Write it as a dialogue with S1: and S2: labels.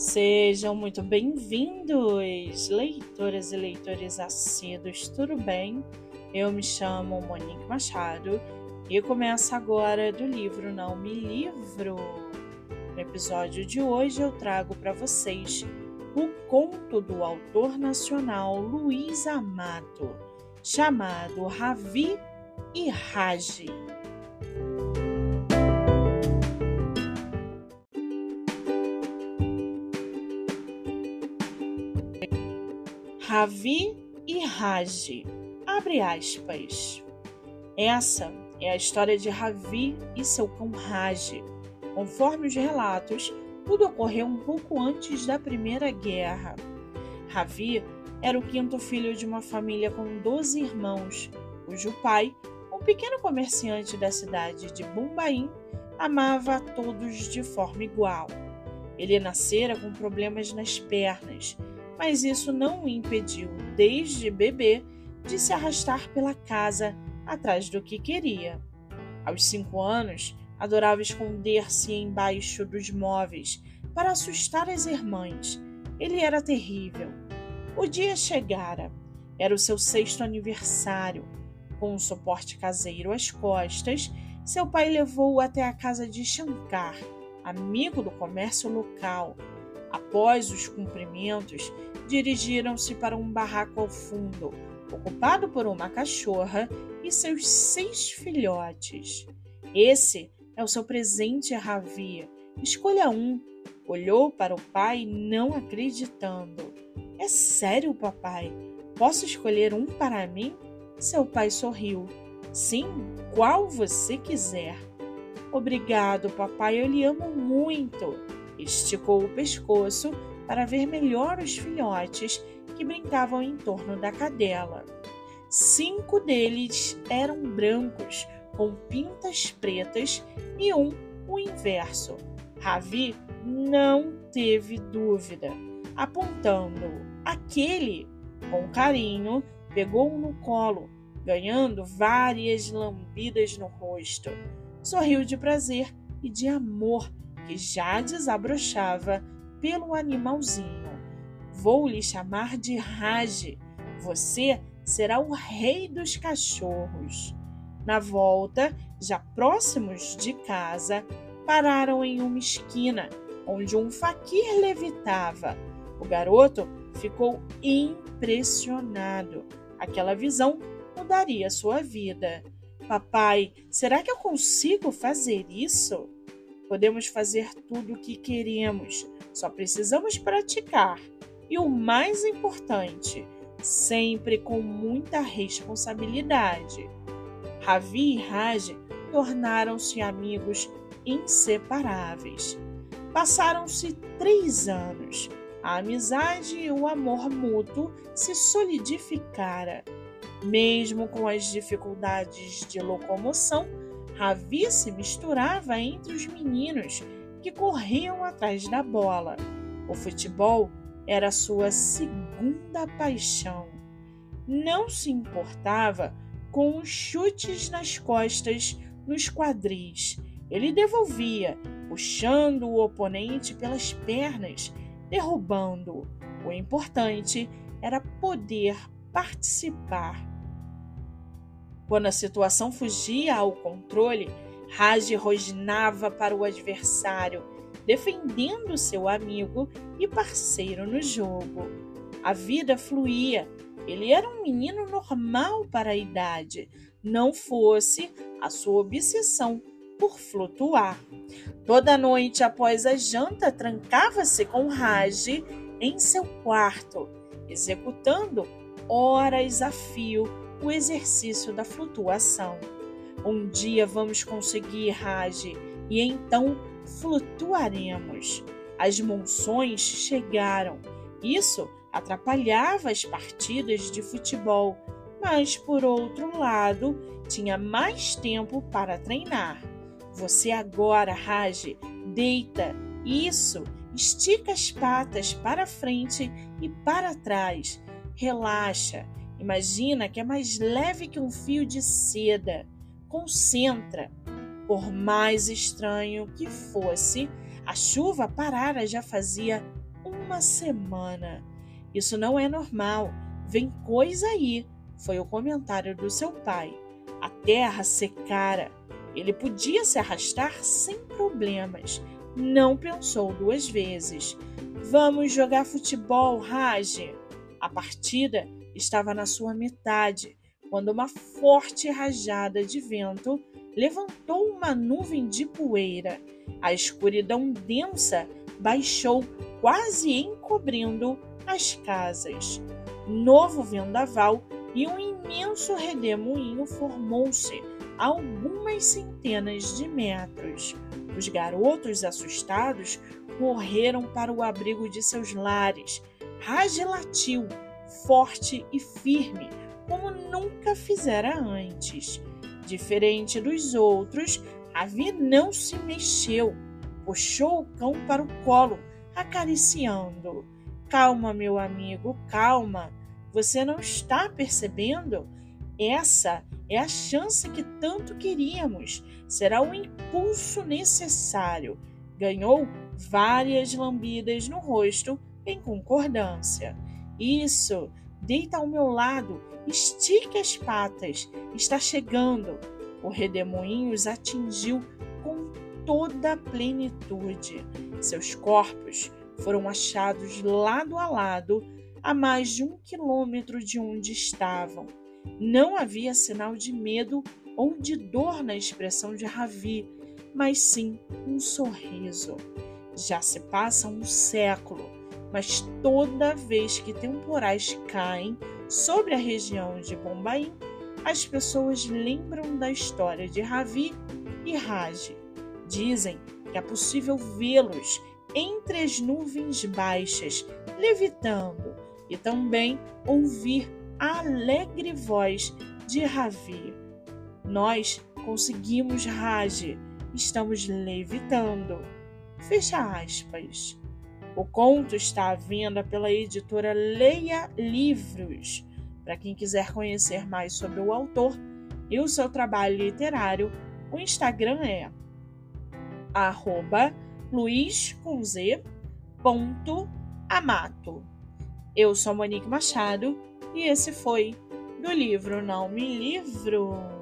S1: Sejam muito bem-vindos, leitoras e leitores assíduos, tudo bem? Eu me chamo Monique Machado e começo agora do livro Não Me Livro. No episódio de hoje eu trago para vocês o conto do autor nacional Luiz Amado, chamado Ravi e Raji. Ravi e Raji. Abre aspas. Essa é a história de Ravi e seu cão Raji. Conforme os relatos, tudo ocorreu um pouco antes da Primeira Guerra. Ravi era o quinto filho de uma família com 12 irmãos, cujo pai, um pequeno comerciante da cidade de Bombaim, amava a todos de forma igual. Ele nascera com problemas nas pernas mas isso não o impediu, desde bebê, de se arrastar pela casa atrás do que queria. Aos cinco anos, adorava esconder-se embaixo dos móveis para assustar as irmãs. Ele era terrível. O dia chegara. Era o seu sexto aniversário. Com um suporte caseiro às costas, seu pai levou-o até a casa de Shankar, amigo do comércio local. Após os cumprimentos, dirigiram-se para um barraco ao fundo, ocupado por uma cachorra e seus seis filhotes. Esse é o seu presente, Ravi. Escolha um. Olhou para o pai, não acreditando. É sério, papai? Posso escolher um para mim? Seu pai sorriu. Sim, qual você quiser. Obrigado, papai, eu lhe amo muito. Esticou o pescoço para ver melhor os filhotes que brincavam em torno da cadela. Cinco deles eram brancos, com pintas pretas, e um o inverso. Ravi não teve dúvida, apontando aquele com carinho, pegou-o no colo, ganhando várias lambidas no rosto. Sorriu de prazer e de amor já desabrochava pelo animalzinho. Vou lhe chamar de Raj. Você será o rei dos cachorros. Na volta, já próximos de casa, pararam em uma esquina onde um faquir levitava. O garoto ficou impressionado. Aquela visão mudaria sua vida. Papai, será que eu consigo fazer isso? Podemos fazer tudo o que queremos, só precisamos praticar. E o mais importante, sempre com muita responsabilidade. Ravi e Raj tornaram-se amigos inseparáveis. Passaram-se três anos. A amizade e o amor mútuo se solidificara. Mesmo com as dificuldades de locomoção, Ravi se misturava entre os meninos que corriam atrás da bola. O futebol era sua segunda paixão. Não se importava com os chutes nas costas, nos quadris. Ele devolvia, puxando o oponente pelas pernas, derrubando-o. O importante era poder participar. Quando a situação fugia ao controle, Raj rosnava para o adversário, defendendo seu amigo e parceiro no jogo. A vida fluía. Ele era um menino normal para a idade, não fosse a sua obsessão por flutuar. Toda noite após a janta, trancava-se com Raj em seu quarto, executando horas a fio o exercício da flutuação. Um dia vamos conseguir, Raj, e então flutuaremos. As monções chegaram. Isso atrapalhava as partidas de futebol, mas por outro lado, tinha mais tempo para treinar. Você agora, Raj, deita. Isso, estica as patas para frente e para trás. Relaxa Imagina que é mais leve que um fio de seda. Concentra. Por mais estranho que fosse, a chuva parara já fazia uma semana. Isso não é normal. Vem coisa aí, foi o comentário do seu pai. A terra secara. Ele podia se arrastar sem problemas. Não pensou duas vezes. Vamos jogar futebol, Raj. A partida estava na sua metade quando uma forte rajada de vento levantou uma nuvem de poeira. A escuridão densa baixou, quase encobrindo as casas. Novo vendaval e um imenso redemoinho formou-se a algumas centenas de metros. Os garotos assustados correram para o abrigo de seus lares. Raj latiu, forte e firme, como nunca fizera antes. Diferente dos outros, Ravi não se mexeu. Puxou o cão para o colo, acariciando. Calma, meu amigo, calma. Você não está percebendo? Essa é a chance que tanto queríamos. Será o impulso necessário. Ganhou várias lambidas no rosto em concordância. Isso, deita ao meu lado, estique as patas. Está chegando. O redemoinho os atingiu com toda a plenitude. Seus corpos foram achados lado a lado a mais de um quilômetro de onde estavam. Não havia sinal de medo ou de dor na expressão de Ravi, mas sim um sorriso. Já se passa um século, mas toda vez que temporais caem sobre a região de Bombaim, as pessoas lembram da história de Ravi e Raj. Dizem que é possível vê-los entre as nuvens baixas, levitando, e também ouvir a alegre voz de Ravi. Nós conseguimos, Raj, estamos levitando. Fecha aspas. O conto está à venda pela editora Leia Livros. Para quem quiser conhecer mais sobre o autor e o seu trabalho literário, o Instagram é arroba. Eu sou Monique Machado e esse foi do livro Não Me Livro.